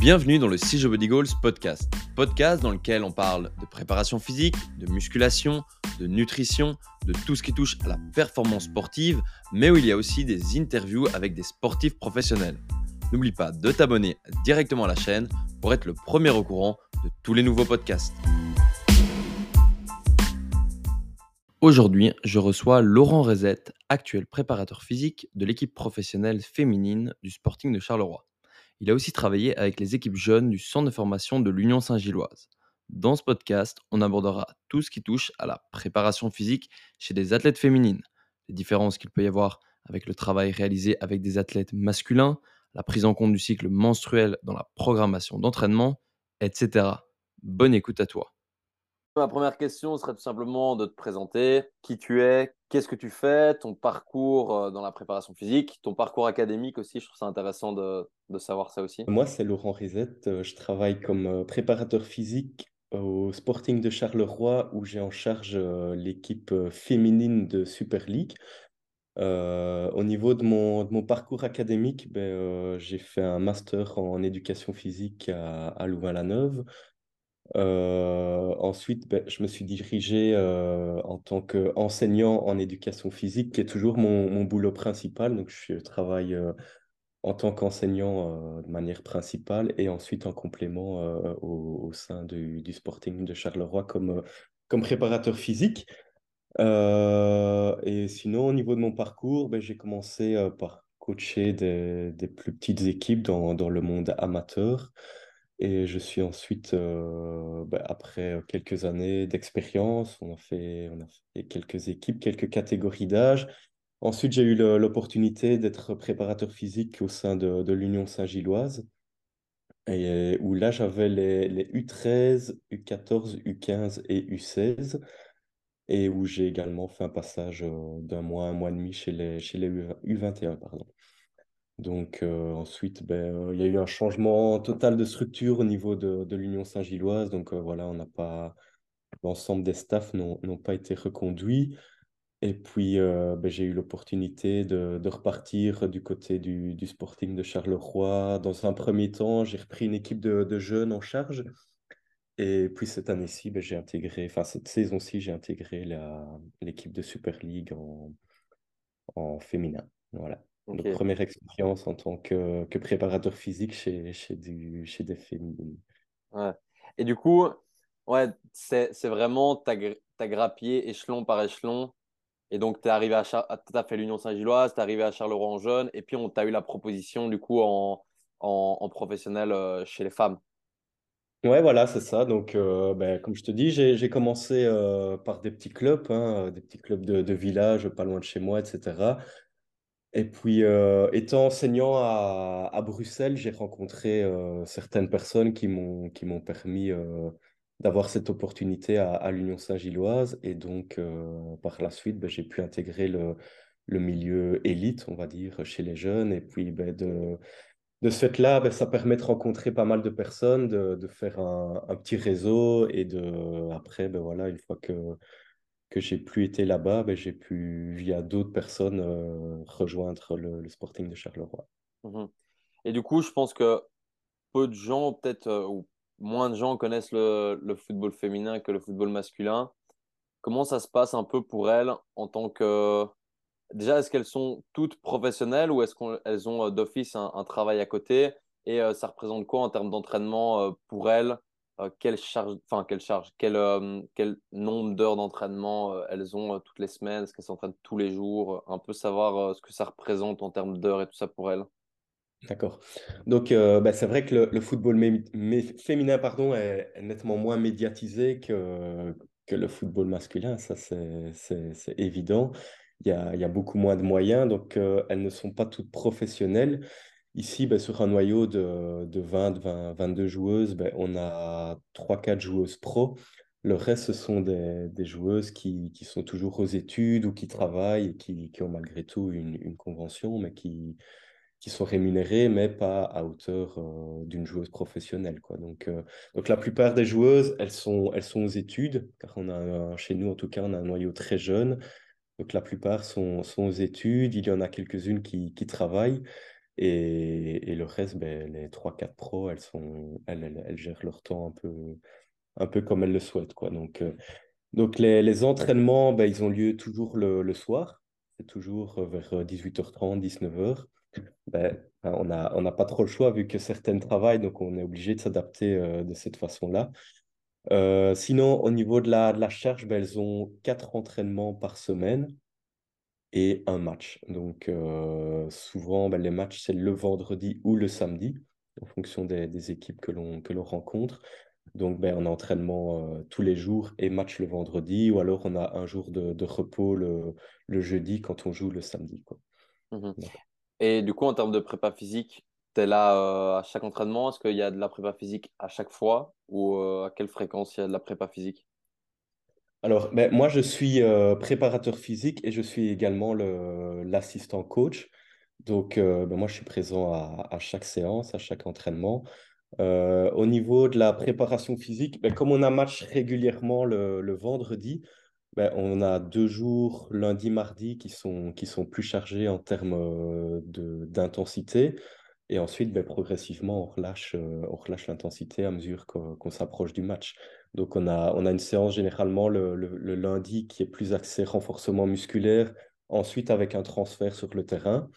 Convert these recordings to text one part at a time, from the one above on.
Bienvenue dans le CJ Body Goals podcast. Podcast dans lequel on parle de préparation physique, de musculation, de nutrition, de tout ce qui touche à la performance sportive, mais où il y a aussi des interviews avec des sportifs professionnels. N'oublie pas de t'abonner directement à la chaîne pour être le premier au courant de tous les nouveaux podcasts. Aujourd'hui, je reçois Laurent Rezette, actuel préparateur physique de l'équipe professionnelle féminine du Sporting de Charleroi. Il a aussi travaillé avec les équipes jeunes du centre de formation de l'Union Saint-Gilloise. Dans ce podcast, on abordera tout ce qui touche à la préparation physique chez des athlètes féminines, les différences qu'il peut y avoir avec le travail réalisé avec des athlètes masculins, la prise en compte du cycle menstruel dans la programmation d'entraînement, etc. Bonne écoute à toi. Ma première question serait tout simplement de te présenter qui tu es, qu'est-ce que tu fais, ton parcours euh, dans la préparation physique, ton parcours académique aussi. Je trouve ça intéressant de, savoir ça aussi. Moi, c'est Laurent Rizette. Euh, je travaille comme euh, préparateur physique au Sporting de Charleroi où j'ai en charge l'équipe féminine de Super League. au niveau de mon, de mon parcours académique, ben, j'ai fait un master en éducation physique à Louvain-la-Neuve. Euh, ensuite, ben, je me suis dirigé euh, en tant qu'enseignant en éducation physique, qui est toujours mon, boulot principal. Donc, je travaille euh, en tant qu'enseignant de manière principale et ensuite en complément au, sein du, du, Sporting de Charleroi comme, comme préparateur physique. et sinon, au niveau de mon parcours, ben, j'ai commencé par coacher des, des, plus petites équipes dans, dans le monde amateur. Et je suis ensuite, euh, bah, après quelques années d'expérience, on a fait, on a fait quelques équipes, quelques catégories d'âge. Ensuite, j'ai eu l'opportunité d'être préparateur physique au sein de, l'Union Saint-Gilloise, où là, j'avais les, les, U13, U14, U15 et U16, et où j'ai également fait un passage euh, d'un mois, un mois et demi chez les, chez les U21, pardon. Donc euh, ensuite, ben, euh, il y a eu un changement total de structure au niveau de, de l'Union Saint-Gilloise. Donc euh, voilà, on n'a pas l'ensemble des staffs n'ont pas été reconduits. Et puis ben, j'ai eu l'opportunité de, de, repartir du côté du, du, Sporting de Charleroi. Dans un premier temps, j'ai repris une équipe de, de, jeunes en charge. Et puis cette année-ci, ben, j'ai intégré, enfin cette saison-ci, j'ai intégré l'équipe de Super League en, en féminin. Voilà. Donc, première expérience en tant que, que préparateur physique chez, chez, du, chez des féminines. Ouais. Et du coup, ouais, c'est vraiment, tu as, grappillé échelon par échelon. Et donc, tu es arrivé à, tu as fait l'Union Saint-Gilloise, tu es arrivé à Charleroi en jeune, et puis on t'a eu la proposition du coup en, en, en professionnel euh, chez les femmes. Ouais, voilà, c'est ça. Donc, euh, ben, comme je te dis, j'ai commencé euh, par des petits clubs, hein, des petits clubs de, de village, pas loin de chez moi, etc. Et puis, euh, étant enseignant à, à Bruxelles, j'ai rencontré euh, certaines personnes qui m'ont permis euh, d'avoir cette opportunité à, à l'Union Saint-Gilloise. Et donc, par la suite, ben, j'ai pu intégrer le, le milieu élite, on va dire, chez les jeunes. Et puis, ben, de, de ce fait-là, ben, ça permet de rencontrer pas mal de personnes, de, de faire un, un, petit réseau. Et de, après, voilà, une fois que que j'ai plus été là-bas, ben, j'ai pu, via d'autres personnes, euh, rejoindre le, Sporting de Charleroi. Mmh Et du coup, je pense que peu de gens, peut-être, euh, ou moins de gens connaissent le, football féminin que le football masculin. Comment ça se passe un peu pour elles en tant que... Déjà, est-ce qu'elles sont toutes professionnelles ou est-ce qu'elles ont euh, d'office un, travail à côté? Et ça représente quoi en termes d'entraînement pour elles euh, quelle charge, enfin quelle charge, quel, euh, quel nombre d'heures d'entraînement euh, elles ont toutes les semaines, est-ce qu'elles s'entraînent tous les jours, un peu savoir ce que ça représente en termes d'heures et tout ça pour elles. D'accord. Donc, bah, c'est vrai que le, football féminin pardon, est, nettement moins médiatisé que, le football masculin, ça c'est évident. Il y, a, beaucoup moins de moyens, donc elles ne sont pas toutes professionnelles. Ici, ben, sur un noyau de, de 20, 20, 22 joueuses, ben, on a 3-4 joueuses pro. Le reste, ce sont des, joueuses qui, sont toujours aux études ou qui travaillent et qui, ont malgré tout une, convention, mais qui, sont rémunérées, mais pas à hauteur euh, d'une joueuse professionnelle. Euh, donc la plupart des joueuses, elles sont, aux études, car on a chez nous, en tout cas, on a un noyau très jeune. Donc la plupart sont, aux études, il y en a quelques-unes qui travaillent. Et, le reste, ben, les trois quatre pros, elles, sont, elles, elles, gèrent leur temps un peu, un peu comme elles le souhaitent. Quoi. Donc, euh, donc les, les entraînements, ben, ils ont lieu toujours le, le soir. C'est toujours euh, vers 18h30, 19h. Ben, hein, on n'a on n'a pas trop le choix vu que certaines travaillent, donc on est obligé de s'adapter euh, de cette façon-là. Euh, sinon, au niveau de la, de la charge, ben, elles ont quatre entraînements par semaine et un match. Donc, euh, souvent, ben, les matchs, c'est le vendredi ou le samedi, en fonction des, des équipes que l'on que l'on rencontre. Donc, ben, on a entraînement euh, tous les jours et match le vendredi, ou alors on a un jour de, de repos le, le jeudi quand on joue le samedi, quoi. Donc, Et du coup, en termes de prépa physique, tu es là euh, à chaque entraînement? Est-ce qu'il y a de la prépa physique à chaque fois? Ou à quelle fréquence il y a de la prépa physique? Alors, ben, moi, je suis euh, préparateur physique et je suis également le, l'assistant coach. Donc, euh, ben, moi, je suis présent à, chaque séance, à chaque entraînement. Euh, au niveau de la préparation physique, ben, comme on a match régulièrement le, vendredi, on a deux jours, lundi, mardi, qui sont, plus chargés en termes d'intensité. Et ensuite, progressivement, on relâche, l'intensité à mesure qu'on s'approche du match. Donc, on a, a une séance généralement le, lundi qui est plus axée renforcement musculaire, ensuite avec un transfert sur le terrain.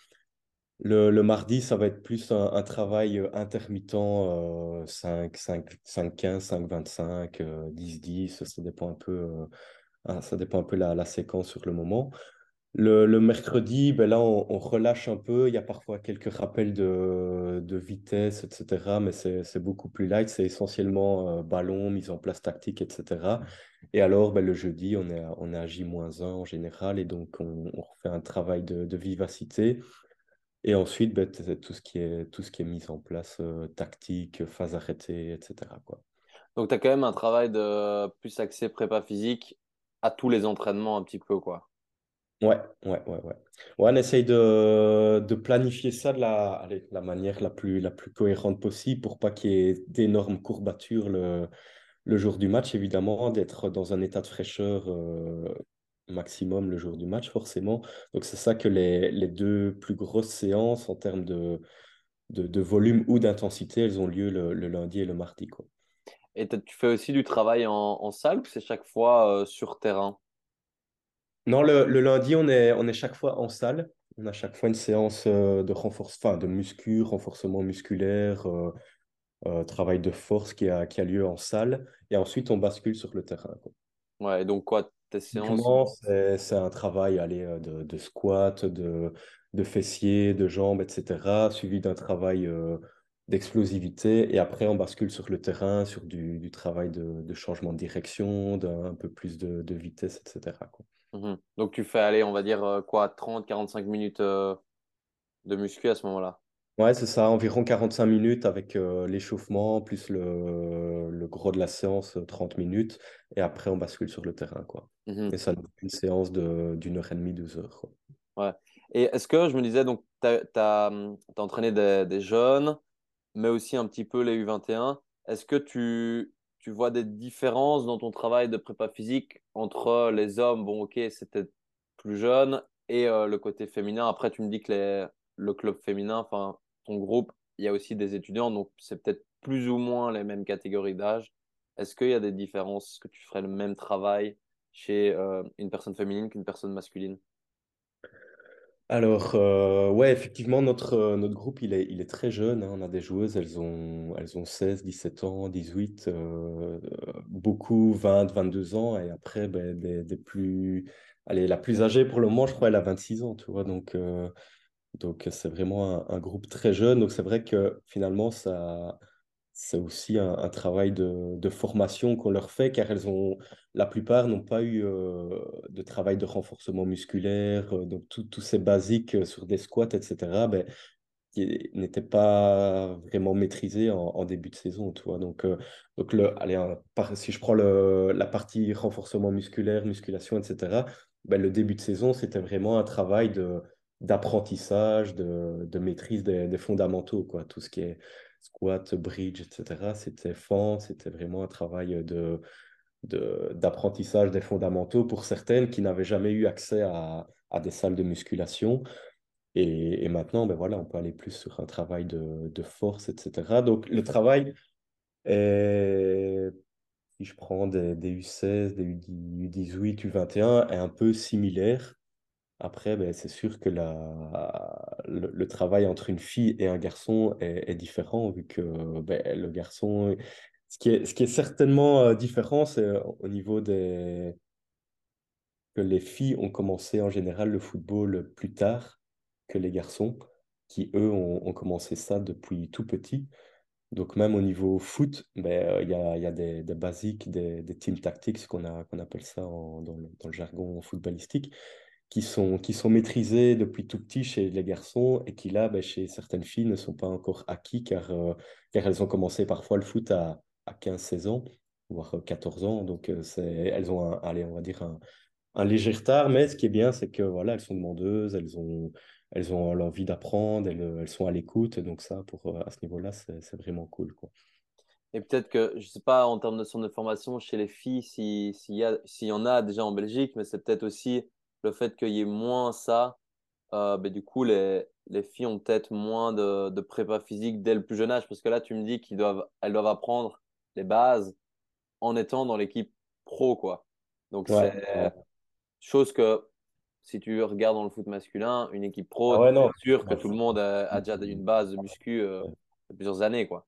Le, mardi, ça va être plus un, travail euh, intermittent, euh, 5, 5, 5, 15, 5, 25, euh, 10, 10, ça dépend un peu, euh, ça dépend un peu la, la séquence sur le moment. Le, le mercredi, ben là, on, relâche un peu. Il y a parfois quelques rappels de, de vitesse, etc. Mais c'est, beaucoup plus light. C'est essentiellement euh, ballon, mise en place tactique, etc. Et alors, ben, le jeudi, on est on est à J-1 en général. Et donc, on, on refait un travail de, de vivacité. Et ensuite, ben, tout ce qui est, tout ce qui est mis en place, euh, tactique, phase arrêtée, etc. quoi. Donc, tu as quand même un travail de plus axé prépa physique à tous les entraînements un petit peu, quoi. Ouais, ouais, ouais, ouais. Ouais, on essaye de, de planifier ça de la, la manière la plus, la plus cohérente possible pour pas qu'il y ait d'énormes courbatures le, le jour du match, évidemment, d'être dans un état de fraîcheur euh, maximum le jour du match, forcément. Donc, c'est ça que les, les deux plus grosses séances en termes de, de, volume ou d'intensité, elles ont lieu le, le lundi et le mardi, quoi. Et tu fais aussi du travail en, en salle ou c'est chaque fois euh, sur terrain? Non, le, le lundi, on est, on est chaque fois en salle. On a chaque fois une séance euh, de renforce, enfin, de muscu, renforcement musculaire, euh, euh, travail de force qui a, qui a lieu en salle. Et ensuite, on bascule sur le terrain, quoi. Ouais, et donc quoi, tes séances? C'est, un travail allez, euh, de, de squat, de, de fessiers, de jambes, etc., suivi d'un travail euh, d'explosivité. Et après, on bascule sur le terrain, sur du, du travail de, de changement de direction, d'un peu plus de, de vitesse, etc., quoi. Mhm. Donc tu fais aller, on va dire euh, quoi, 30, 45 minutes euh, de muscu à ce moment-là? Ouais, c'est ça, environ 45 minutes avec euh, l'échauffement, plus le, le gros de la séance, euh, 30 minutes, et après on bascule sur le terrain, quoi. Mhm. Et ça nous fait une séance de, d'une heure et demie, deux heures, quoi. Ouais. Et est-ce que je me disais, donc, tu as, entraîné des, des jeunes, mais aussi un petit peu les U21. Est-ce que tu, tu vois des différences dans ton travail de prépa physique entre les hommes, bon, ok, c'était plus jeune, et euh, le côté féminin? Après, tu me dis que le club féminin, enfin, ton groupe, il y a aussi des étudiants, donc c'est peut-être plus ou moins les mêmes catégories d'âge. Est-ce qu'il y a des différences? Est-ce que tu ferais le même travail chez euh, une personne féminine qu'une personne masculine? Alors, euh, ouais, effectivement, notre, euh, notre groupe, il est, il est très jeune, hein. On a des joueuses, elles ont, elles ont 16, 17 ans, 18, euh, euh, beaucoup 20, 22 ans, et après, ben, des, des plus... Allez, la plus âgée pour le moment, je crois, elle a 26 ans, tu vois, donc... euh, Donc, c'est vraiment un, un groupe très jeune. Donc, c'est vrai que finalement, ça, c'est aussi un, travail de, formation qu'on leur fait, car elles ont, la plupart n'ont pas eu euh, de travail de renforcement musculaire, euh, donc tous ces basiques euh, sur des squats, etc., ben, qui n'étaient pas vraiment maîtrisés en, début de saison, tu. Donc, euh, donc le, allez, si je prends la partie renforcement musculaire, musculation, etc., ben, le début de saison, c'était vraiment un travail d'apprentissage, de, de maîtrise des, des fondamentaux, quoi. Tout ce qui est squat, bridge, etc., c'était fond, c'était vraiment un travail de, d'apprentissage des fondamentaux pour certaines qui n'avaient jamais eu accès à, à des salles de musculation. Et, et maintenant, ben voilà, on peut aller plus sur un travail de, de force, etc. Donc, le travail si je prends des, des U16, des U18, U21, est un peu similaire. Après, ben, c'est sûr que la, le, travail entre une fille et un garçon est, différent, vu que ben, le garçon... Ce qui est, ce qui est certainement euh, différent, c'est euh, au niveau des... que les filles ont commencé en général le football plus tard que les garçons, qui eux ont, commencé ça depuis tout petit. Donc même au niveau foot, ben, euh, il y a, y a des, basiques, des, des team tactics qu'on qu'on appelle ça dans dans le jargon footballistique, qui sont, qui sont maîtrisés depuis tout petit chez les garçons et qui là, ben, chez certaines filles, ne sont pas encore acquis car, euh, car elles ont commencé parfois le foot à, à 15-16 ans, voire 14 ans. Donc euh, elles ont, un, on va dire un, un léger retard, mais ce qui est bien, c'est que voilà, elles sont demandeuses, elles ont, elles ont l'envie d'apprendre, elles, elles sont à l'écoute. Donc ça, pour, euh, à ce niveau-là, c'est vraiment cool, quoi. Et peut-être que, je sais pas, en termes de centre de formation chez les filles, si, s'il y a, s'il y en a déjà en Belgique, mais c'est peut-être aussi le fait qu'il y ait moins ça. Euh, ben, du coup, les, les filles ont peut-être moins de, de prépa physique dès le plus jeune âge. Parce que là, tu me dis qu'ils doivent, elles doivent apprendre les bases en étant dans l'équipe pro, quoi. Donc, Ouais, ouais. c'est chose que si tu regardes dans le foot masculin, une équipe pro, Ah tu ouais, es non. sûr que tout le c'est monde a, a déjà une base de muscu euh, de plusieurs années, quoi.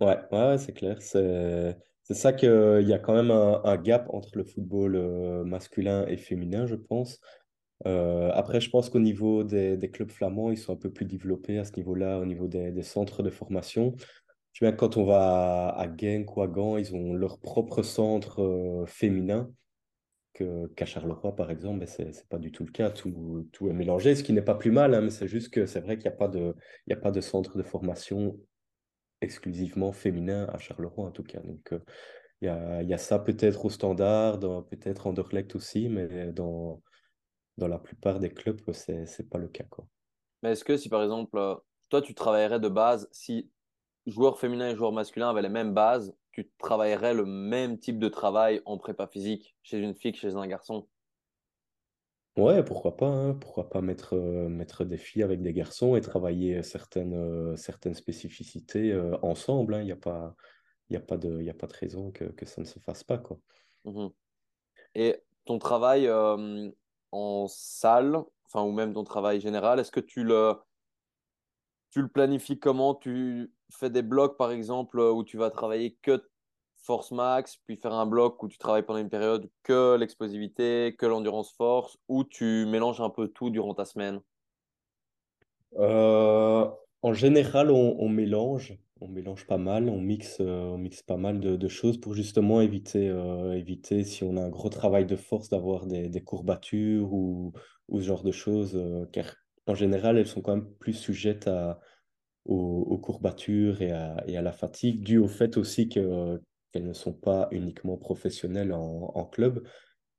ouais, ouais, ouais, c'est clair. C'est c'est ça qu'il y a quand même un, gap entre le football euh, masculin et féminin, je pense. Euh, après, je pense qu'au niveau des, clubs flamands, ils sont un peu plus développés à ce niveau-là, au niveau des, centres de formation. Tu vois, quand on va à, Genk ou à Gand, ils ont leur propre centre euh, féminin. qu'à Charleroi, par exemple, ben, c'est, c'est pas du tout le cas. Tout, est mélangé, ce qui n'est pas plus mal, hein, mais c'est juste que c'est vrai qu'il n'y a a pas de centre de formation exclusivement féminin à Charleroi, en tout cas. Donc, euh, il y y a ça peut-être au standard, peut-être en Anderlecht aussi, mais dans, dans la plupart des clubs, c'est, c'est pas le cas. Mais est-ce que si par exemple, euh, toi, tu travaillerais de base, si joueurs féminins et joueurs masculins avaient les mêmes bases, tu travaillerais le même type de travail en prépa physique chez une fille que chez un garçon? Ouais, pourquoi pas, hein, pourquoi pas mettre, euh, mettre des filles avec des garçons et travailler certaines, euh, certaines spécificités euh, ensemble, hein. Il n'y a pas, y a pas de, y a pas de raison que, que ça ne se fasse pas, quoi. Mhm. Et ton travail en salle, enfin, ou même ton travail général, est-ce que tu le, tu le planifies comment? Tu fais des blocs, par exemple, où tu vas travailler que force max, puis faire un bloc où tu travailles pendant une période que l'explosivité, que l'endurance force, ou tu mélanges un peu tout durant ta semaine? Euh, en général, on, mélange, on mélange pas mal, on mixe, euh, on mixe pas mal de, choses pour justement éviter, euh, éviter si on a un gros travail de force d'avoir des, courbatures ou, ou ce genre de choses, car en général, elles sont quand même plus sujettes à, aux, courbatures et à, et à la fatigue, dû au fait aussi que, qu'elles ne sont pas uniquement professionnelles en, club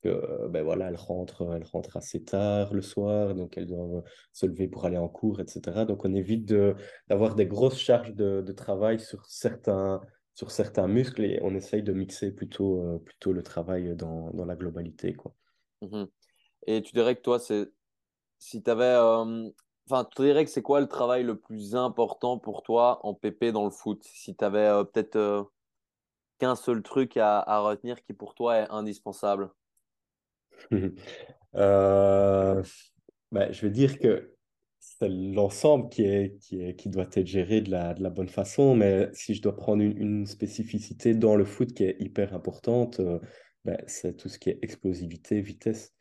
euh, ben voilà, elles rentrent, elles rentrent assez tard le soir, donc elles doivent se lever pour aller en cours, etc. Donc on évite d'avoir des grosses charges de, travail sur certains, sur certains muscles et on essaye de mixer plutôt, euh, plutôt le travail dans, dans la globalité, quoi. Mhm. Et tu dirais que toi, c'est si tu avais. euh, Enfin, tu dirais que c'est quoi le travail le plus important pour toi en PP dans le foot? Si tu avais peut-être euh, qu'un seul truc à, retenir qui pour toi est indispensable? Euh, ben, je vais dire que c'est l'ensemble qui est, qui doit être géré de la, bonne façon, mais si je dois prendre une, une spécificité dans le foot qui est hyper importante, euh, ben, c'est tout ce qui est explosivité, vitesse.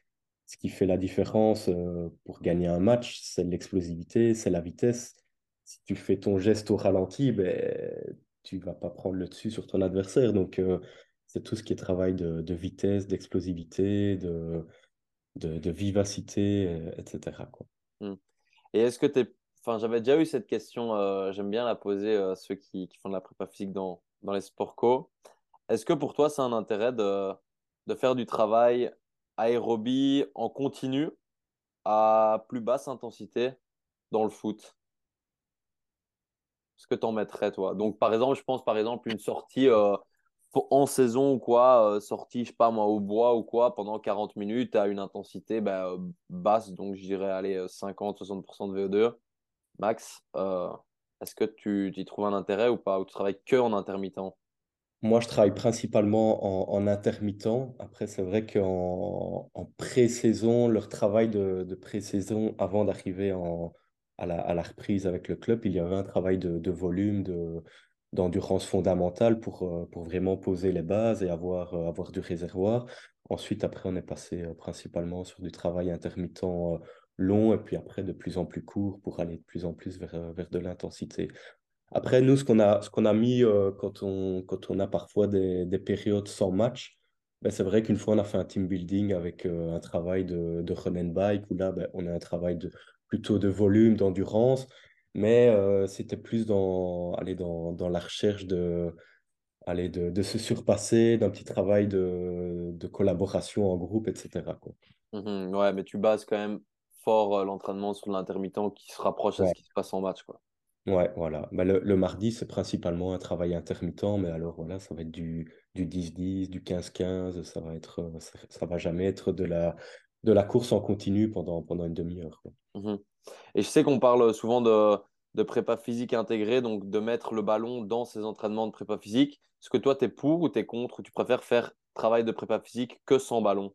Ce qui fait la différence euh, pour gagner un match, c'est l'explosivité, c'est la vitesse. Si tu fais ton geste au ralenti, ben, tu vas pas prendre le dessus sur ton adversaire. Donc, euh, c'est tout ce qui est travail de, vitesse, d'explosivité, de, de, vivacité, euh, etc., quoi. Hmm. Et est-ce que tu. Enfin, j'avais déjà eu cette question, euh, j'aime bien la poser à ceux qui, qui font de la prépa physique dans, dans les sports co. Est-ce que pour toi, c'est un intérêt de, de faire du travail aérobie en continu à plus basse intensité dans le foot? Ce que t'en mettrais, toi? Donc, par exemple, je pense par exemple une sortie, euh, en saison ou quoi, sorti, je sais pas moi, au bois ou quoi, pendant 40 minutes à une intensité bah, basse, donc je dirais aller 50-60% de VO2 max. Est-ce que tu y trouves un intérêt ou pas, ou tu travailles que en intermittent? Moi, je travaille principalement en, intermittent. Après, c'est vrai qu'en en pré-saison, leur travail de, de pré-saison avant d'arriver à la, à la reprise avec le club, il y avait un travail de, de volume, de, d'endurance fondamentale pour, euh, pour vraiment poser les bases et avoir, euh, avoir du réservoir. Ensuite, après, on est passé euh, principalement sur du travail intermittent long et puis après de plus en plus court pour aller de plus en plus vers, vers de l'intensité. Après, nous, ce qu'on a, ce qu'on a mis quand, on, quand on a parfois des, des périodes sans match, ben, c'est vrai qu'une fois, on a fait un team building avec un travail de, de run and bike, où là, ben, on a un travail de, plutôt de volume, d'endurance, mais euh, c'était plus dans, aller dans, dans la recherche de, aller de, de se surpasser, d'un petit travail de, de collaboration en groupe, etc. Quoi. Mmh ouais, mais tu bases quand même fort l'entraînement sur l'intermittent qui se rapproche à ce qui se passe en match. Quoi. Ouais, voilà. Bah, le, le mardi, c'est principalement un travail intermittent, mais alors voilà, ça va être du, du 10-10, du 15-15, ça va être, euh, ça, va jamais être de la, de la course en continu pendant, pendant une demi-heure. Mmh Et je sais qu'on parle souvent de, de prépa physique intégrée, donc de mettre le ballon dans ces entraînements de prépa physique. Est-ce que toi, tu es pour ou tu es contre, ou tu préfères faire travail de prépa physique que sans ballon?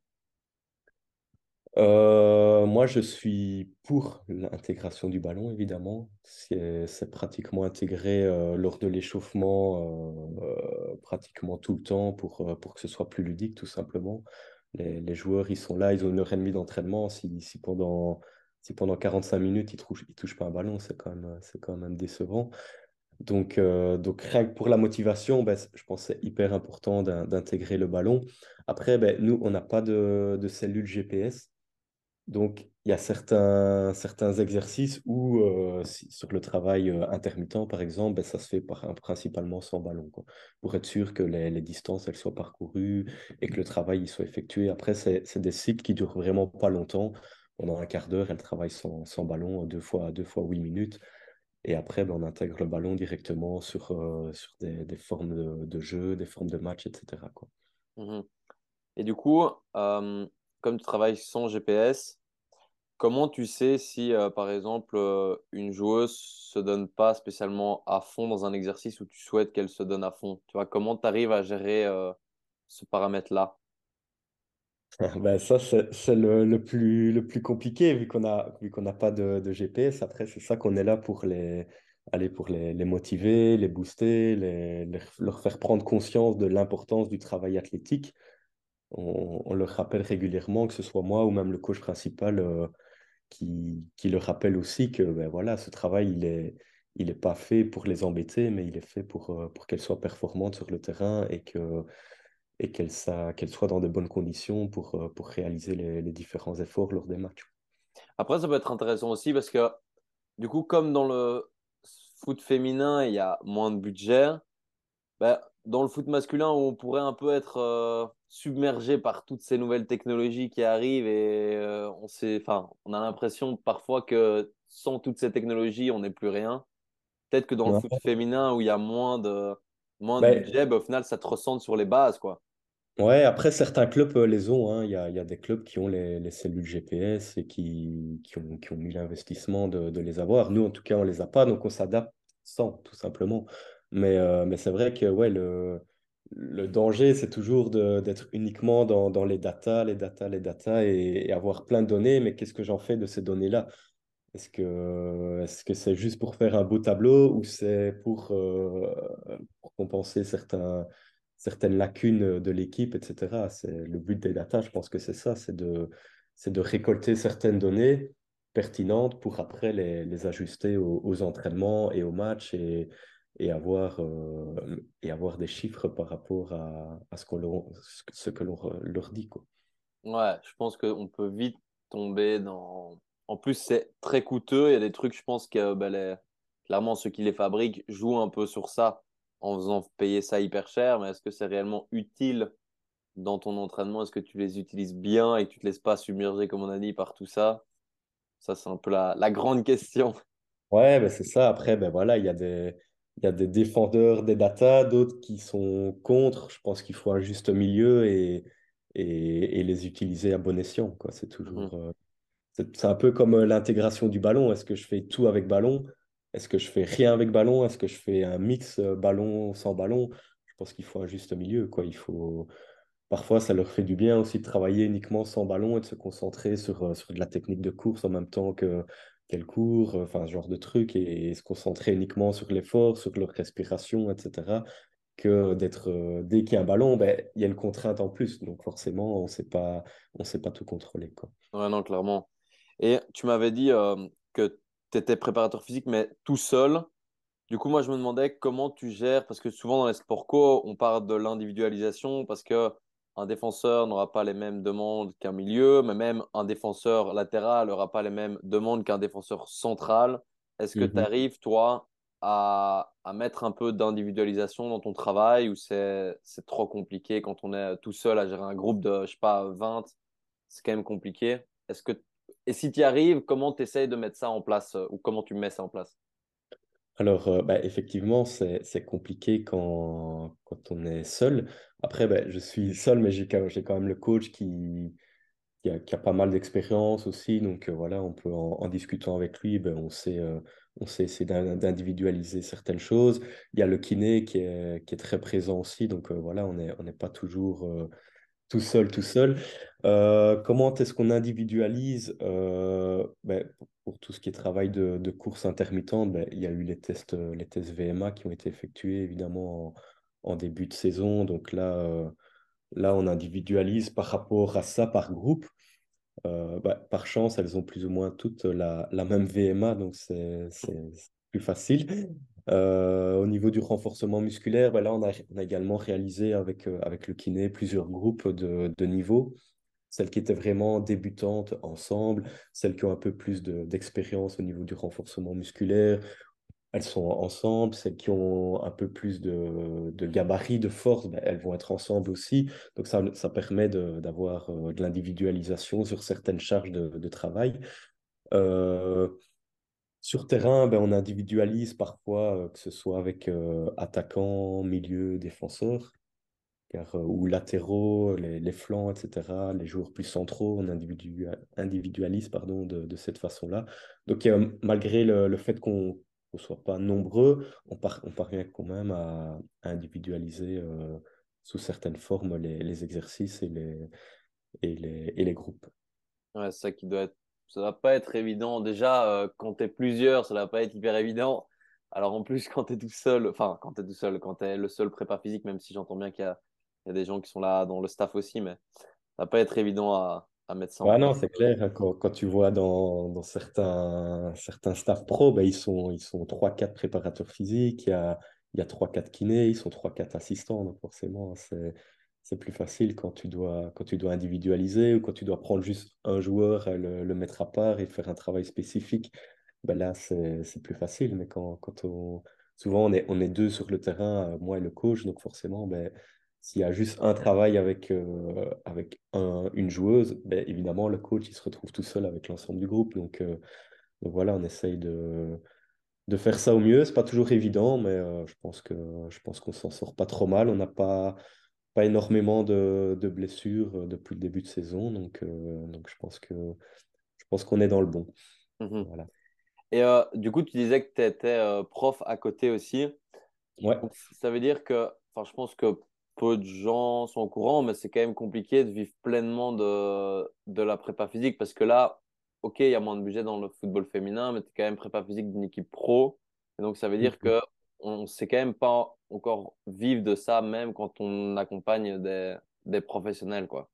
Euh, moi, je suis pour l'intégration du ballon, évidemment. C'est pratiquement intégré euh, lors de l'échauffement, euh, pratiquement tout le temps pour, pour que ce soit plus ludique, tout simplement. Les, joueurs, ils sont là, ils ont une heure et demie d'entraînement. Si, pendant, si pendant 45 minutes, ils ne touchent, pas un ballon, c'est quand, même, quand même décevant. Donc, donc pour la motivation, ben, je pense que c'est hyper important d'intégrer le ballon. Après, ben, nous, on n'a pas de cellule GPS. Donc, il y a certains, certains exercices où, euh, sur le travail euh, intermittent, par exemple, ben, ça se fait principalement sans ballon, quoi, pour être sûr que les, distances elles soient parcourues et que le travail il soit effectué. Après, c'est des cycles qui durent vraiment pas longtemps. Pendant un quart d'heure, elle travaille sans, ballon, deux fois, deux fois huit minutes. Et après, ben, on intègre le ballon directement sur, euh, sur des, formes de, jeu, des formes de match, etc. Mmh et du coup, comme tu travailles sans GPS, Comment tu sais si, euh, par exemple, euh, une joueuse se donne pas spécialement à fond dans un exercice où tu souhaites qu'elle se donne à fond? Tu vois, comment tu arrives à gérer euh, ce paramètre-là? Ben ça, c'est le, plus, le plus compliqué vu qu'on n'a pas de, GPS. Après, c'est ça qu'on est là pour les, aller pour les motiver, les booster, les, leur faire prendre conscience de l'importance du travail athlétique. On, leur rappelle régulièrement, que ce soit moi ou même le coach principal, qui, qui le rappelle aussi que ben voilà, ce travail, il il est pas fait pour les embêter, mais il est fait pour, euh, pour qu'elles soient performantes sur le terrain et et qu'elles qu'elle soient dans de bonnes conditions pour, euh, pour réaliser les, différents efforts lors des matchs. Après, ça peut être intéressant aussi parce que, du coup, comme dans le foot féminin, il y a moins de budget, ben, dans le foot masculin, on pourrait un peu être euh, submergé par toutes ces nouvelles technologies qui arrivent et euh, on, enfin, on a l'impression parfois que sans toutes ces technologies, on n'est plus rien. Peut-être que dans le foot féminin, où il y a moins de, moins de budget, au final, ça te ressent sur les bases. quoi. Ouais, après, certains clubs euh, les ont. Hein. Il, y a, il y a des clubs qui ont les, les cellules GPS et qui, qui, ont, qui ont mis l'investissement de, de, les avoir. Nous, en tout cas, on ne les a pas, donc on s'adapte sans, tout simplement. Mais, euh, mais c'est vrai que ouais, le, le danger, c'est toujours d'être uniquement dans, les datas, les datas, les datas et, avoir plein de données. Mais qu'est-ce que j'en fais de ces données-là? Est-ce que c'est -ce c'est juste pour faire un beau tableau ou c'est pour, euh, compenser certaines lacunes de l'équipe, etc. C'est le but des datas, je pense que c'est ça, c'est de, récolter certaines données pertinentes pour après les, ajuster aux, entraînements et aux matchs et avoir, euh, et avoir des chiffres par rapport à, à ce, qu'on ce que l'on leur dit. Quoi. Ouais, je pense qu'on peut vite tomber dans... En plus, c'est très coûteux. Il y a des trucs, je pense que ben, les... clairement, ceux qui les fabriquent jouent un peu sur ça en faisant payer ça hyper cher. Mais est-ce que c'est réellement utile dans ton entraînement? Est-ce que tu les utilises bien et que tu ne te laisses pas submerger, comme on a dit, par tout ça? Ça, c'est un peu la, la grande question. Ouais, ben c'est ça. Après, ben voilà, il y a des il y a des défendeurs des data, d'autres qui sont contre. Je pense qu'il faut un juste milieu et, et, et les utiliser à bon escient, quoi. C'est toujours, euh, c'est un peu comme euh, l'intégration du ballon. Est-ce que je fais tout avec ballon? Est-ce que je fais rien avec ballon? Est-ce que je fais un mix euh, ballon sans ballon? Je pense qu'il faut un juste milieu, quoi. Il faut... Parfois, ça leur fait du bien aussi de travailler uniquement sans ballon et de se concentrer sur, sur de la technique de course en même temps que qu'elle court, euh, enfin, ce genre de truc, et, se concentrer uniquement sur l'effort, sur leur respiration, etc. Que d'être, euh, dès qu'il y a un ballon, ben, il y a une contrainte en plus. Donc forcément, on on sait pas tout contrôler. Ouais, non, clairement. Et tu m'avais dit euh, que tu étais préparateur physique, mais tout seul. Du coup, moi, je me demandais comment tu gères, parce que souvent dans les sports co, on parle de l'individualisation, parce que un défenseur n'aura pas les mêmes demandes qu'un milieu, mais même un défenseur latéral n'aura pas les mêmes demandes qu'un défenseur central. Est-ce que tu Mhm. arrives, toi, à, à mettre un peu d'individualisation dans ton travail, ou c'est, c'est trop compliqué quand on est tout seul à gérer un groupe de, je sais pas, 20, c'est quand même compliqué. Est-ce que, et si tu y arrives, comment tu essayes de mettre ça en place, euh, ou comment tu mets ça en place? Alors, euh, bah, effectivement, c'est, compliqué quand, quand on est seul. Après, bah, je suis seul, mais j'ai quand, quand même le coach qui, qui a, qui a pas mal d'expérience aussi. Donc, euh, voilà, on peut, en, discutant avec lui, ben, on sait, euh, on essayer d'in- d'individualiser certaines choses. Il y a le kiné qui est, qui est très présent aussi. Donc, voilà, on n'est on n'est pas toujours tout seul, tout seul. Euh, comment est-ce qu'on individualise euh, ben, pour, tout ce qui est travail de, de course intermittente, ben, il y a eu les tests, euh, les tests VMA qui ont été effectués évidemment en, début de saison. Donc là, là, on individualise par rapport à ça par groupe. Bah, par chance, elles ont plus ou moins toutes la, même VMA, donc c'est plus facile. Euh, au niveau du renforcement musculaire, bah, là, on a, également réalisé avec, euh, avec le kiné plusieurs groupes de, de niveaux. Celles qui étaient vraiment débutantes ensemble, celles qui ont un peu plus de- d'expérience au niveau du renforcement musculaire, elles sont ensemble. Celles qui ont un peu plus de, gabarit, de force, ben, elles vont être ensemble aussi. Donc ça, permet d'avoir euh, de l'individualisation sur certaines charges de, travail. Sur terrain, ben, on individualise parfois, euh, que ce soit avec euh, attaquants, milieu, défenseurs car, euh, ou latéraux, les, les flancs, etc., les joueurs plus centraux, on individu- individualise pardon, de, de cette façon-là. Donc, malgré le, le fait qu'on ne soit pas nombreux, on, par- on parvient quand même à, individualiser sous certaines formes les, les exercices et les, et les, et les groupes. Ouais, c'est ça qui doit être. Ça va pas être évident. Déjà, euh, quand t'es plusieurs, ça va pas être hyper évident. Alors en plus, quand t'es tout seul, enfin, quand t'es tout seul, quand t'es le seul prépa physique, même si j'entends bien qu'il y a, il y a des gens qui sont là dans le staff aussi, mais ça va pas être évident à, à mettre ça en Ouais, non, c'est clair. hein, Quand, quand tu vois dans, dans certains, certains staff pro, ben, ils sont, ils sont 3-4 préparateurs physiques, il y a, il y a 3-4 kinés, ils sont 3-4 assistants. Donc forcément, c'est, c'est plus facile quand tu dois, quand tu dois individualiser ou quand tu dois prendre juste un joueur, et le, le mettre à part et faire un travail spécifique. Ben là, c'est, plus facile. Mais quand, quand on, souvent, on est, on est deux sur le terrain, euh, moi et le coach, donc forcément, ben, s'il y a juste un travail avec, euh, avec un- une joueuse, ben, évidemment, le coach, il se retrouve tout seul avec l'ensemble du groupe. Donc, euh, voilà, on essaye de, de faire ça au mieux. C'est pas toujours évident, mais euh, je pense que, je pense qu'on s'en sort pas trop mal. On n'a pas, pas énormément de, de blessures euh, depuis le début de saison. Donc, euh, donc je pense que, je pense qu'on est dans le bon. Mhm. Voilà. Et euh, du coup, tu disais que tu étais prof à côté aussi. Ouais. Donc, ça veut dire que, enfin, je pense que peu de gens sont au courant, mais c'est quand même compliqué de vivre pleinement de, de la prépa physique parce que là, ok, il y a moins de budget dans le football féminin, mais tu es quand même prépa physique d'une équipe pro. Et donc, ça veut dire Mhm. que on sait quand même pas encore vivre de ça, même quand on accompagne des, des professionnels, quoi.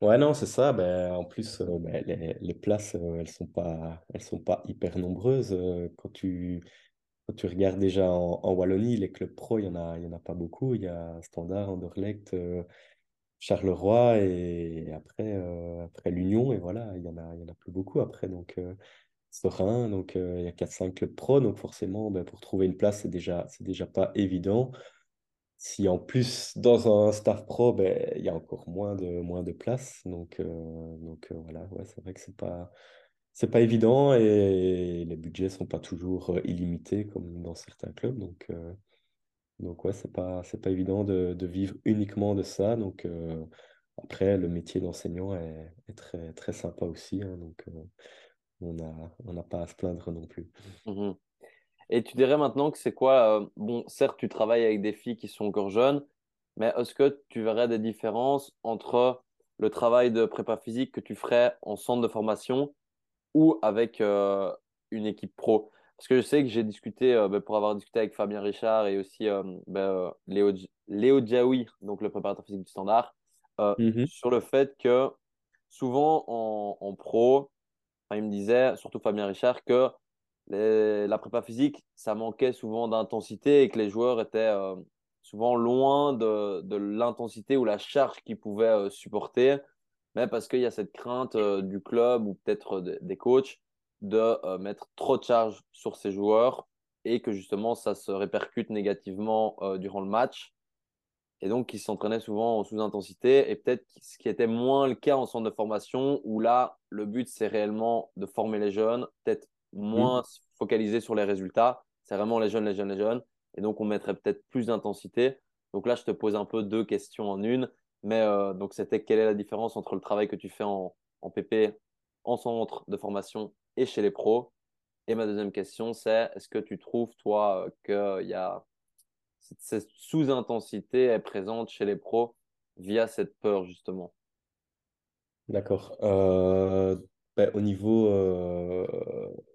Ouais, non, c'est ça. Ben, en plus, euh, ben, les, les places, euh, elles sont pas, elles sont pas hyper nombreuses. Euh, quand tu, quand tu regardes déjà en, Wallonie, les clubs pro, il y en a, y en a pas beaucoup. Il y a Standard, Anderlecht, Charleroi et après, après l'Union. Et voilà, il y en a, y en a plus beaucoup après. Donc, Serein, donc euh, il y a quatre cinq clubs pro. Donc, forcément, ben, pour trouver une place, c'est déjà, c'est déjà pas évident. Si en plus, dans un staff pro, ben, il y a encore moins de, moins de place. Donc, euh, donc euh, voilà, ouais, c'est vrai que c'est pas, c'est pas évident et les budgets sont pas toujours illimités comme dans certains clubs. Donc, donc ouais, c'est pas, c'est pas évident de, vivre uniquement de ça. Donc, après, le métier d'enseignant est, très, très sympa aussi. hein. donc, on a, on n'a pas à se plaindre non plus. Mhm. Et tu dirais maintenant que c'est quoi, euh, bon, certes, tu travailles avec des filles qui sont encore jeunes, mais est-ce que tu verrais des différences entre le travail de prépa physique que tu ferais en centre de formation ou avec euh, une équipe pro? Parce que je sais que j'ai discuté, euh, ben, pour avoir discuté avec Fabien Richard et aussi euh, Léo, Léo Diaoui, donc le préparateur physique du Standard, Mhm. sur le fait que souvent en, en pro, il me disait, surtout Fabien Richard, que la prépa physique, ça manquait souvent d'intensité et que les joueurs étaient euh, souvent loin de, l'intensité ou la charge qu'ils pouvaient euh, supporter, mais parce qu'il y a cette crainte euh, du club ou peut-être de- des coachs de mettre trop de charge sur ces joueurs et que justement ça se répercute négativement durant le match et donc ils s'entraînaient souvent en sous-intensité et peut-être ce qui était moins le cas en centre de formation où là le but c'est réellement de former les jeunes, peut-être moins se focaliser sur les résultats, c'est vraiment les jeunes, les jeunes, les jeunes et donc on mettrait peut-être plus d'intensité. Donc là je te pose un peu deux questions en une, mais euh, donc c'était quelle est la différence entre le travail que tu fais en, en PP, en centre de formation et chez les pros? Et ma deuxième question c'est est-ce que tu trouves toi euh, qu'il y a cette, sous-intensité est présente chez les pros via cette peur, justement. D'accord. Euh, ben, au niveau, euh,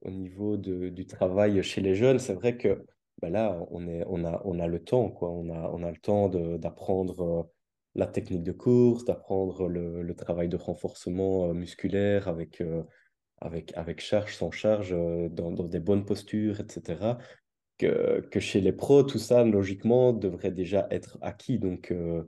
au niveau de- du travail chez les jeunes, c'est vrai que ben là, on est, on a, on a le temps, quoi. On a, on a le temps d'apprendre euh, la technique de course, d'apprendre le, le travail de renforcement musculaire avec, avec, avec charge, sans charge, dans, dans des bonnes postures, etc que, chez les pros, tout ça, logiquement, devrait déjà être acquis. Donc, euh,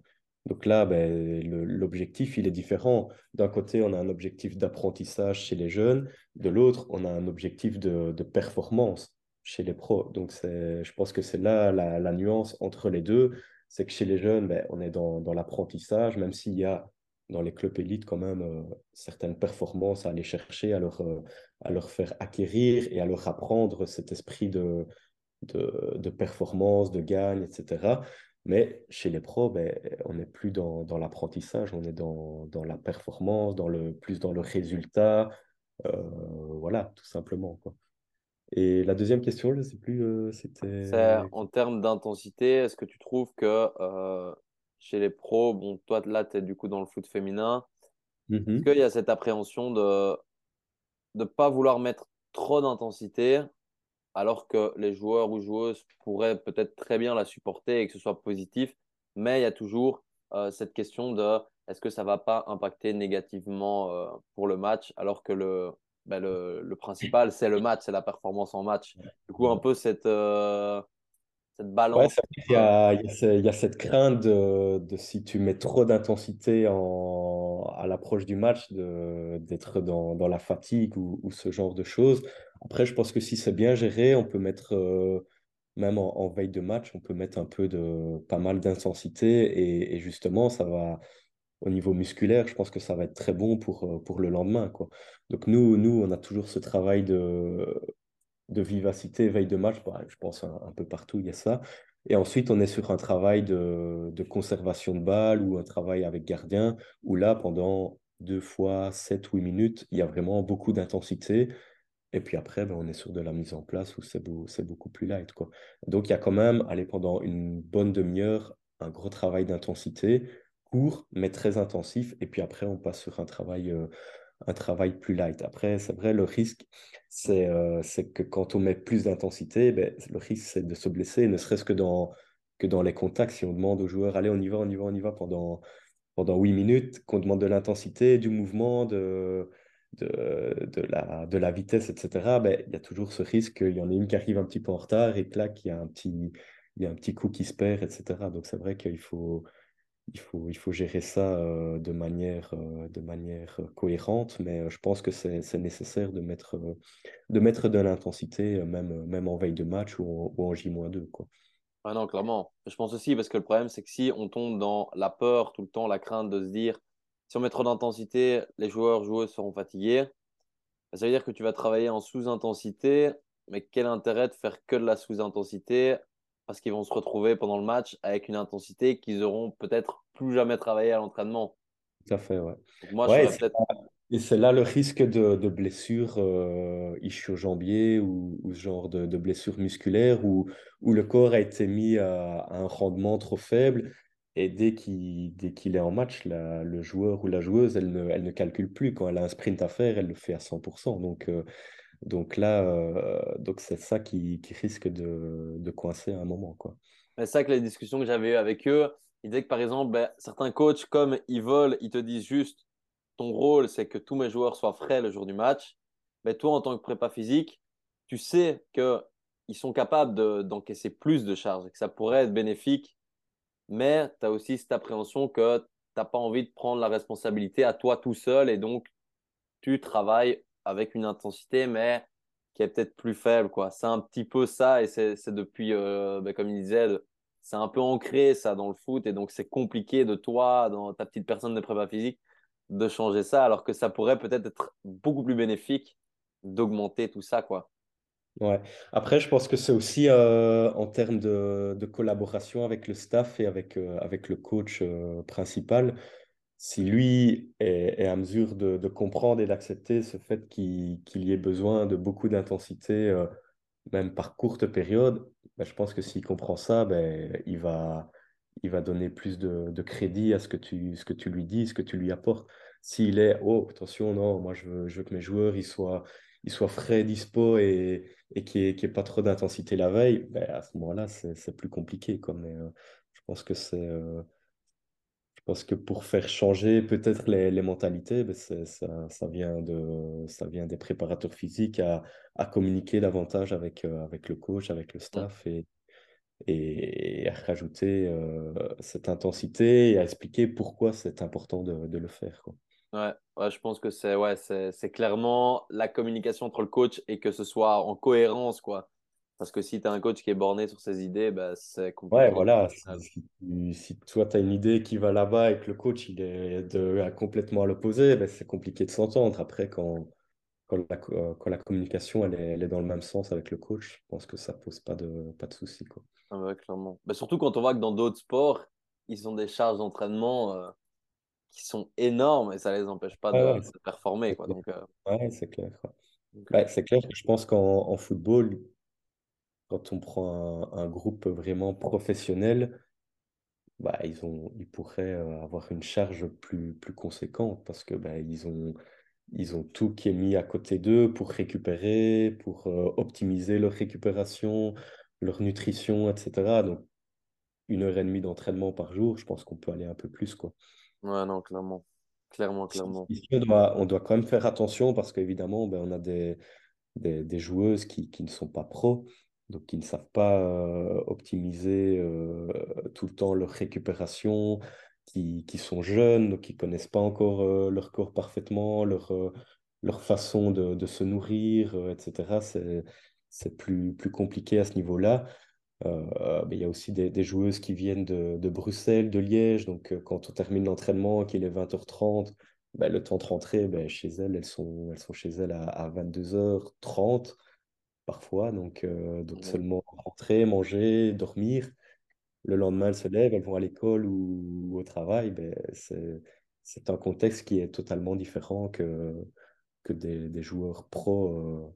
donc là, ben, l'objectif, il est différent. D'un côté, on a un objectif d'apprentissage chez les jeunes, de l'autre, on a un objectif de, performance chez les pros. Donc, je pense que c'est là la, nuance entre les deux. C'est que chez les jeunes, ben, on est dans, dans l'apprentissage, même s'il y a dans les clubs élites quand même euh, certaines performances à aller chercher, à leur, euh, à leur faire acquérir et à leur apprendre cet esprit de, de, de performance, de gagne, etc. Mais chez les pros, ben, on n'est plus dans, dans l'apprentissage, on est dans, dans la performance, dans le, plus dans le résultat. Euh, voilà, tout simplement, quoi. Et la deuxième question, je ne sais plus, euh, c'était... en termes d'intensité, est-ce que tu trouves que euh, chez les pros, bon, toi là, tu es du coup dans le foot féminin, est-ce Mhm. qu'il y a cette appréhension de ne pas vouloir mettre trop d'intensité alors que les joueurs ou joueuses pourraient peut-être très bien la supporter et que ce soit positif, mais il y a toujours euh, cette question de est-ce que ça va pas impacter négativement euh, pour le match, alors que le, ben, le, le principal, c'est le match, c'est la performance en match. Du coup, un peu cette, euh, cette balance. y a, il y a ce- il y a cette crainte de, de si tu mets trop d'intensité en, à l'approche du match, d'être dans, dans la fatigue ou, ou ce genre de choses. Après, je pense que si c'est bien géré, on peut mettre, euh, même en, en veille de match, on peut mettre un peu de, pas mal d'intensité et, et justement, ça va, au niveau musculaire, je pense que ça va être très bon pour, euh, pour le lendemain, quoi. Donc nous, nous, on a toujours ce travail de, de vivacité, veille de match, bah, je pense un, peu partout, il y a ça. Et ensuite, on est sur un travail de, de conservation de balle ou un travail avec gardien, où là, pendant deux fois 7 huit minutes, il y a vraiment beaucoup d'intensité. Et puis après, ben, on est sur de la mise en place où c'est beau- beaucoup plus light, quoi. Donc, il y a quand même, allez, pendant une bonne demi-heure, un gros travail d'intensité, court, mais très intensif. Et puis après, on passe sur un travail euh, un travail plus light. Après, c'est vrai, le risque, c'est euh, que quand on met plus d'intensité, ben, le risque, c'est de se blesser, ne serait-ce que dans, que dans les contacts. Si on demande aux joueurs, allez, on y va, on y va, on y va pendant, pendant 8 minutes, qu'on demande de l'intensité, du mouvement, de, de, de la, de la vitesse, etc., ben, il y a toujours ce risque qu'il y en ait une qui arrive un petit peu en retard et que là, qu'il y a un petit, il y a un petit coup qui se perd, etc. Donc, c'est vrai qu'il faut il faut, il faut gérer ça de manière, de manière cohérente, mais je pense que c'est, nécessaire de mettre, de mettre de l'intensité, même, même en veille de match ou en, ou en J-2, quoi. Ah non, clairement. Je pense aussi parce que le problème, c'est que si on tombe dans la peur tout le temps, la crainte de se dire si on met trop d'intensité, les joueurs, joueuses seront fatigués. Ça veut dire que tu vas travailler en sous-intensité, mais quel intérêt de faire que de la sous-intensité parce qu'ils vont se retrouver pendant le match avec une intensité qu'ils auront peut-être plus jamais travaillé à l'entraînement. Tout à fait, ouais. Donc moi, Ouais, je et c'est là, le risque de, de blessure euh, ischio-jambier ou, ou ce genre de, de blessure musculaire où, où le corps a été mis à, à un rendement trop faible et dès qu'il est en match, la- le joueur ou la joueuse, elle ne, elle ne calcule plus. Quand elle a un sprint à faire, elle le fait à 100%. Donc, euh, donc là, euh, donc c'est ça qui, qui risque de, de coincer à un moment. C'est ça que les discussions que j'avais eues avec eux, ils disaient que par exemple, ben, certains coachs, comme ils veulent, ils te disent juste ton rôle, c'est que tous mes joueurs soient frais le jour du match. Mais toi, en tant que prépa physique, tu sais qu'ils sont capables de- d'encaisser plus de charges que ça pourrait être bénéfique mais tu as aussi cette appréhension que tu n'as pas envie de prendre la responsabilité à toi tout seul et donc tu travailles avec une intensité, mais qui est peut-être plus faible. quoi. C'est un petit peu ça et c'est depuis, euh, ben, comme il disait, c'est un peu ancré ça dans le foot et donc c'est compliqué de toi, dans ta petite personne de prépa physique, de changer ça alors que ça pourrait peut-être être beaucoup plus bénéfique d'augmenter tout ça. quoi. Ouais. Après, je pense que c'est aussi euh, en termes de, de collaboration avec le staff et avec, euh, avec le coach principal. Si lui est, à mesure de, comprendre et d'accepter ce fait qu'il y ait besoin de beaucoup d'intensité, euh, même par courte période, ben, je pense que s'il comprend ça, ben, il va, donner plus de, crédit à ce que tu, lui dis, ce que tu lui apportes. S'il est, oh, attention, non, moi je veux, que mes joueurs soient, frais, dispo et, et qu'il n'y ait, pas trop d'intensité la veille, ben, à ce moment-là, c'est, plus compliqué. Mais euh, je pense que c'est. euh, pense que pour faire changer peut-être les, les mentalités, ben ça, ça vient de, ça vient des préparateurs physiques à, à communiquer davantage avec, euh, avec le coach, avec le staff et, et, à rajouter euh, cette intensité et à expliquer pourquoi c'est important de, de le faire, quoi. Ouais, ouais, je pense que c'est ouais, c'est clairement la communication entre le coach et que ce soit en cohérence, quoi. Parce que si tu as un coach qui est borné sur ses idées, bah, c'est Ouais, compliqué. voilà. au Si, toi, tu as une idée qui va là-bas et que le coach il est de, à complètement à l'opposé, ben, c'est compliqué de s'entendre. Après, quand, quand la, euh, quand la communication elle est, elle est dans le même sens avec le coach, je pense que ça pose pas de, pas de souci, quoi. Ah ouais, clairement. Bah, surtout quand on voit que dans d'autres sports, ils ont des charges d'entraînement euh, qui sont énormes et ça les empêche pas Ouais, de, ouais, de performer, quoi. Donc, euh, Ouais, c'est clair. ouais. Bah, c'est clair que je pense qu'en en football, quand on prend un, un groupe vraiment professionnel, bah, ils ont, ils pourraient euh, avoir une charge plus, plus conséquente parce que bah, ils ont, ils ont tout qui est mis à côté d'eux pour récupérer, pour euh, optimiser leur récupération, leur nutrition, etc. Donc, une heure et demie d'entraînement par jour, je pense qu'on peut aller un peu plus, quoi. ouais, non, clairement. Clairement, clairement. on doit, on doit quand même faire attention parce qu'évidemment, ben, on a des, des, des joueuses qui, qui ne sont pas pros, donc qui ne savent pas optimiser tout le temps leur récupération, qui, qui sont jeunes, donc qui ne connaissent pas encore leur corps parfaitement, leur, leur façon de, de se nourrir, etc. C'est, plus, plus compliqué à ce niveau-là. Il y a aussi des, joueuses qui viennent de, de Bruxelles, de Liège. Donc, quand on termine l'entraînement, qu'il est 20h30, ben, le temps de rentrer, ben, chez elles, elles sont, elles sont chez elles à, à 22h30 parfois. Donc, euh, donc seulement rentrer, manger, dormir. Le lendemain, elles se lèvent, elles vont à l'école ou, au travail. Ben, c'est, un contexte qui est totalement différent que, que des, des joueurs pros. euh,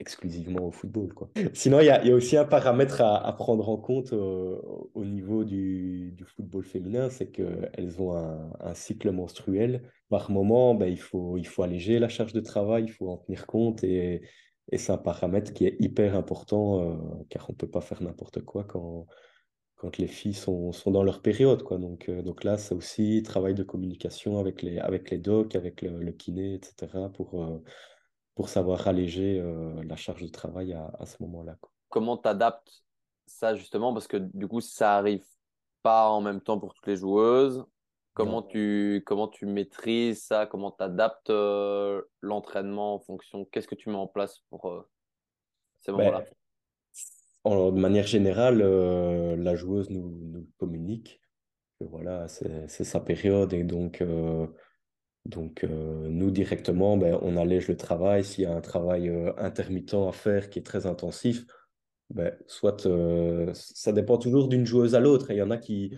exclusivement au football, quoi. Sinon, il y y a aussi un paramètre à, à prendre en compte euh, au niveau du, du football féminin, c'est qu'elles ont un, un cycle menstruel. Par moment, ben, il faut, il faut alléger la charge de travail, il faut en tenir compte et, et c'est un paramètre qui est hyper important euh, car on ne peut pas faire n'importe quoi quand, quand les filles sont, sont dans leur période, quoi. Donc, euh, donc là, c'est aussi travail de communication avec les, avec les docs, avec le, kiné, etc. pour, euh, pour savoir alléger la charge de travail à, à ce moment-là. Comment t'adaptes ça justement? Parce que du coup, ça arrive pas en même temps pour toutes les joueuses. Comment Non. tu, comment tu maîtrises ça? Comment tu adaptes l'entraînement en fonction? Qu'est-ce que tu mets en place pour euh, ces moments-là? Ben, en- de manière générale, euh, la joueuse nous, nous communique que voilà, c'est c'est sa période et donc euh, Donc, euh, nous, directement, ben, on allège le travail. S'il y a un travail euh, intermittent à faire qui est très intensif, ben, soit euh, ça dépend toujours d'une joueuse à l'autre. Il y en a qui,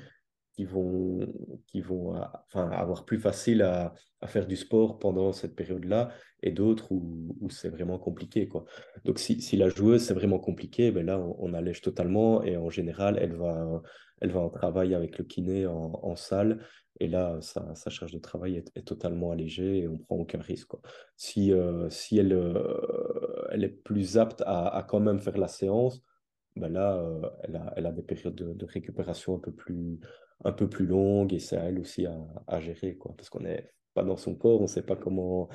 qui vont, qui vont euh, enfin, avoir plus facile à, faire du sport pendant cette période-là et d'autres où, c'est vraiment compliqué. Quoi. Donc si, si la joueuse, c'est vraiment compliqué, ben là, on, allège totalement et en général, elle va, elle va en travail avec le kiné en, salle. Et là, sa, sa, charge de travail est, totalement allégée et on prend aucun risque. Quoi. Si, euh, si elle, euh, elle est plus apte à, à, quand même faire la séance, ben là, elle, a, elle a des périodes de, de récupération un peu plus, un peu plus longue et c'est à elle aussi à, à gérer, quoi, parce qu'on n'est pas dans son corps, on ne sait pas comment,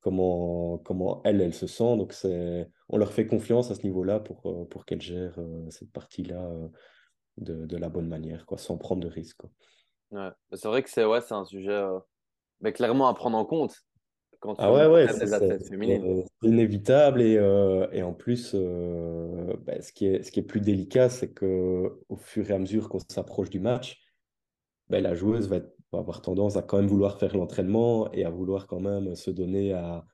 comment, comment elle, elle se sent. Donc, c'est, on leur fait confiance à ce niveau-là pour, euh, pour qu'elle gère euh, cette partie-là euh, de, de, la bonne manière, quoi, sans prendre de risques. Ouais. C'est vrai que c'est ouais, un sujet euh, mais clairement à prendre en compte quand tu ah ouais, ouais, c'est, inévitable et, euh, et en plus, bah, ce, qui est, ce qui est plus délicat, c'est qu'au fur et à mesure qu'on s'approche du match, ben, la joueuse va, avoir tendance à quand même vouloir faire l'entraînement et à vouloir quand même se donner à,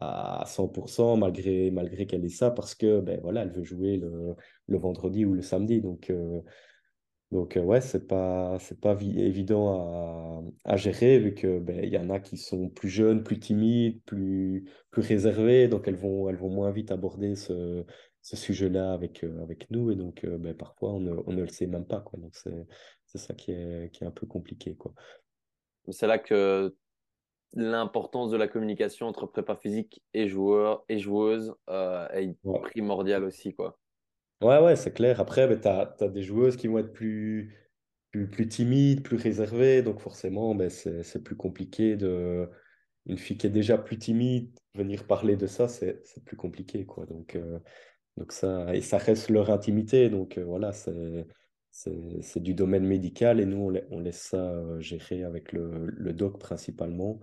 à 100% malgré, malgré qu'elle ait ça parce que ben, voilà, elle veut jouer le, le vendredi ou le samedi. Donc, euh, donc euh, ouais, c'est pas, pas évident à, à, gérer vu que ben, y en a qui sont plus jeunes, plus timides, plus, plus réservées. Donc elles vont, elles vont moins vite aborder ce, ce sujet-là avec, euh, avec nous. Et donc ben, parfois, on ne, on ne, le sait même pas. Quoi. Donc c'est c'est ça qui est, qui est un peu compliqué. Quoi. C'est là que l'importance de la communication entre prépa physique et joueurs et joueuses euh, est ouais. primordiale aussi. Quoi. Ouais, ouais, c'est clair. Après, ben, tu as, as, des joueuses qui vont être plus, plus, plus timides, plus réservées. Donc forcément, ben, c'est plus compliqué de... Une fille qui est déjà plus timide, venir parler de ça, c'est plus compliqué. Quoi. Donc, euh, donc ça, et ça reste leur intimité. Donc euh, voilà, c'est c'est du domaine médical et nous, on, laisse ça euh, gérer avec le, doc principalement.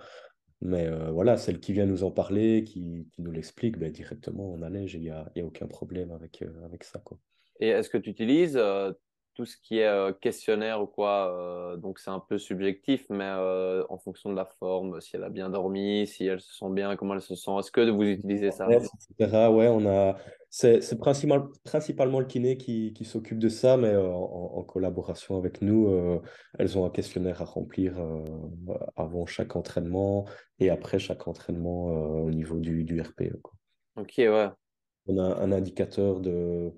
Mais euh, voilà, celle qui vient nous en parler, qui, nous l'explique, ben, directement, on allège il n'y a, y a, aucun problème avec, euh, avec ça. Quoi. Et est-ce que tu utilises tout ce qui est questionnaire ou quoi Donc c'est un peu subjectif, mais en fonction de la forme, si elle a bien dormi, si elle se sent bien, comment elle se sent, est-ce que vous utilisez ça? Etc. Ouais, on a c'est principalement, principalement le kiné qui, qui s'occupe de ça, mais euh, en, en, collaboration avec nous, euh, elles ont un questionnaire à remplir euh, avant chaque entraînement et après chaque entraînement euh, au niveau du, du RPE. Quoi. Ok, ouais. On a un indicateur de,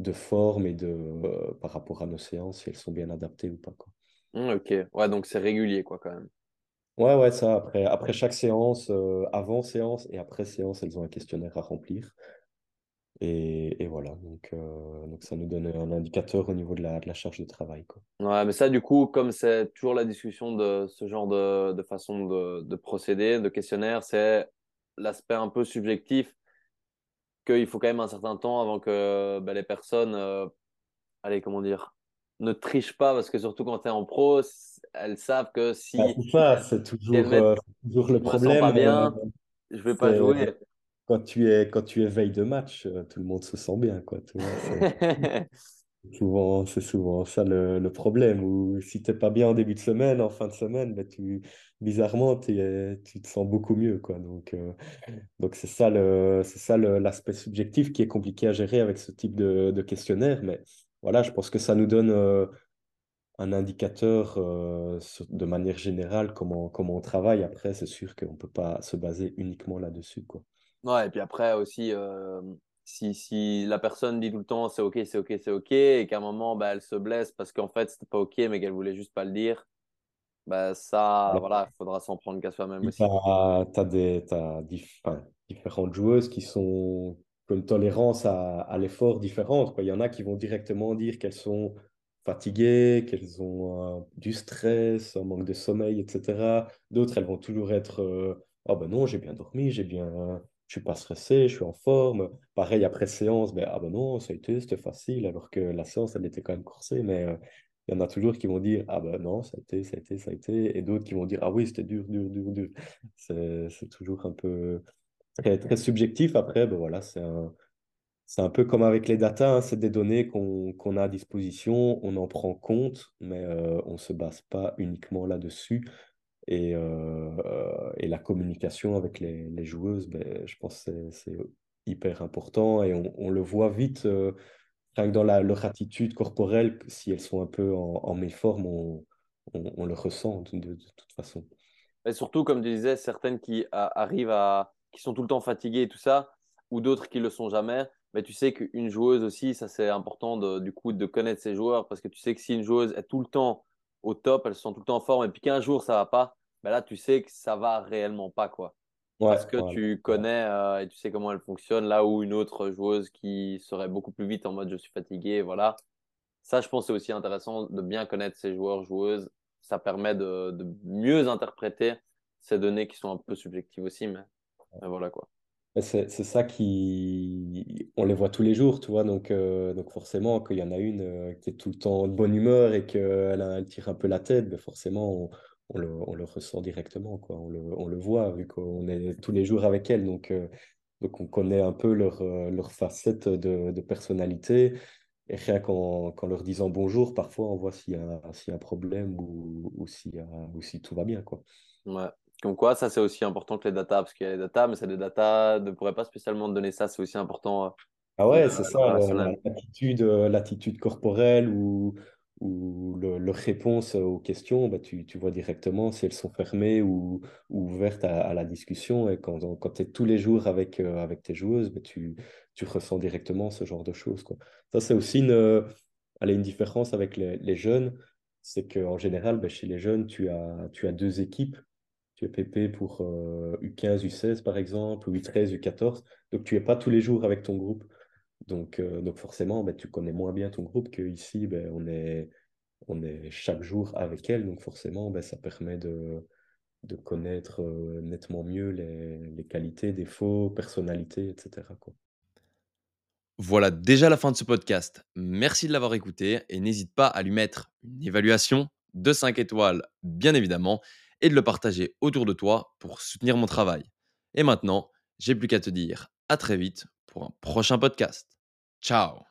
de forme et de, euh, par rapport à nos séances, si elles sont bien adaptées ou pas. Quoi. Mmh, ok, ouais, donc c'est régulier, quoi, quand même. Ouais, ouais, ça, après, après chaque séance, euh, avant séance et après séance, elles ont un questionnaire à remplir. Et, et, voilà, donc, euh, donc ça nous donne un indicateur au niveau de la, de la charge de travail. Quoi. Ouais, mais ça, du coup, comme c'est toujours la discussion de ce genre de, de façon de, de, procéder, de questionnaire, c'est l'aspect un peu subjectif qu'il faut quand même un certain temps avant que ben, les personnes, euh, allez, comment dire, ne trichent pas, parce que surtout quand tu es en pro, elles savent que si. Ah, c'est toujours, euh, toujours le problème. Pas bien, je vais pas jouer quand tu es, quand tu es veille de match, euh, tout le monde se sent bien. Quoi, c'est souvent, souvent ça le, le, problème. Ou si tu n'es pas bien en début de semaine, en fin de semaine, ben tu, bizarrement, tu te sens beaucoup mieux. Quoi. Donc, euh, donc c'est ça l'aspect subjectif qui est compliqué à gérer avec ce type de, de questionnaire. Mais voilà, je pense que ça nous donne euh, un indicateur euh, de manière générale comment, comment on travaille. Après, c'est sûr qu'on ne peut pas se baser uniquement là-dessus. Quoi. Ouais, et puis après aussi, si, si la personne dit tout le temps c'est OK, c'est OK, c'est OK, et qu'à un moment, bah, elle se blesse parce qu'en fait, c'était pas OK, mais qu'elle voulait juste pas le dire, bah, ça, ouais. voilà, il faudra s'en prendre qu'à soi-même aussi. Tu as, des, as dif enfin, différentes joueuses qui sont une tolérance à, à l'effort différente. Quoi. Il y en a qui vont directement dire qu'elles sont fatiguées, qu'elles ont euh, du stress, un manque de sommeil, etc. D'autres, elles vont toujours être euh, oh ben non, j'ai bien dormi, j'ai bien je suis pas stressé, je suis en forme. Pareil, après séance, ben, ah ben non, ça a été, c'était facile, alors que la séance, elle était quand même coursée, mais euh, il y en a toujours qui vont dire, ah ben non, ça a été, ça a été, ça a été, et d'autres qui vont dire, ah oui, c'était dur, dur, dur, dur. C'est toujours un peu très, subjectif. Après, ben voilà, c'est un, un peu comme avec les datas, hein, c'est des données qu'on qu'on a à disposition, on en prend compte, mais euh, on ne se base pas uniquement là-dessus. Et, euh, et la communication avec les, joueuses, ben, je pense que c'est hyper important et on, le voit vite, euh, rien que dans leur attitude corporelle, si elles sont un peu en, en méforme, on, le ressent de, toute façon. Surtout, comme tu disais, certaines qui arrivent à, qui sont tout le temps fatiguées et tout ça, ou d'autres qui le sont jamais. Mais tu sais qu'une joueuse aussi, ça c'est important de, du coup de connaître ses joueurs parce que tu sais que si une joueuse est tout le temps au top, elles sont tout le temps en forme et puis qu'un jour ça va pas, ben là tu sais que ça va réellement pas quoi. Ouais, Parce que tu connais euh, et tu sais comment elle fonctionne. Là où une autre joueuse qui serait beaucoup plus vite en mode je suis fatigué, voilà. Ça, je pense, c'est aussi intéressant de bien connaître ses joueurs, joueuses. Ça permet de, de mieux interpréter ces données qui sont un peu subjectives aussi, mais, mais voilà quoi. Mais C'est ça qui... On les voit tous les jours, tu vois, donc, euh, donc forcément, qu'il y en a une euh, qui est tout le temps de bonne humeur et qu'elle elle tire un peu la tête, ben forcément, on, le, on le ressent directement, quoi. On le, on le voit, vu qu'on est tous les jours avec elle, donc, euh, donc on connaît un peu leur, euh, leur facette de, de personnalité. Et rien qu'en qu'en leur disant bonjour, parfois, on voit s'il y a, y a un problème ou, ou, s'il y a, ou si tout va bien, quoi. Ouais. Comme quoi, ça c'est aussi important que les datas, parce qu'il y a les datas, mais c'est des datas, ne pourraient pas spécialement te donner ça, c'est aussi important euh, Ah ouais, c'est le ça, l'attitude, euh, l'attitude corporelle ou, ou le- leur réponse aux questions, bah, tu, tu vois directement si elles sont fermées ou, ou ouvertes à, à la discussion. Et quand, quand tu es tous les jours avec, euh, avec tes joueuses, bah, tu, tu ressens directement ce genre de choses, quoi. Ça, c'est aussi une, euh, allez, une différence avec les, les jeunes. C'est qu'en général, bah, chez les jeunes, tu as, tu as deux équipes. Tu es PP pour euh, U15, U16 par exemple, ou U13, U14. Donc, tu n'es pas tous les jours avec ton groupe. Donc, euh, donc forcément, ben, tu connais moins bien ton groupe qu'ici, ben, on est, on est chaque jour avec elle. Donc forcément, ben, ça permet de, de connaître euh, nettement mieux les, les qualités, défauts, personnalités, etc. Voilà déjà la fin de ce podcast. Merci de l'avoir écouté et n'hésite pas à lui mettre une évaluation de 5 étoiles, bien évidemment, et de le partager autour de toi pour soutenir mon travail. Et maintenant, j'ai plus qu'à te dire à très vite pour un prochain podcast. Ciao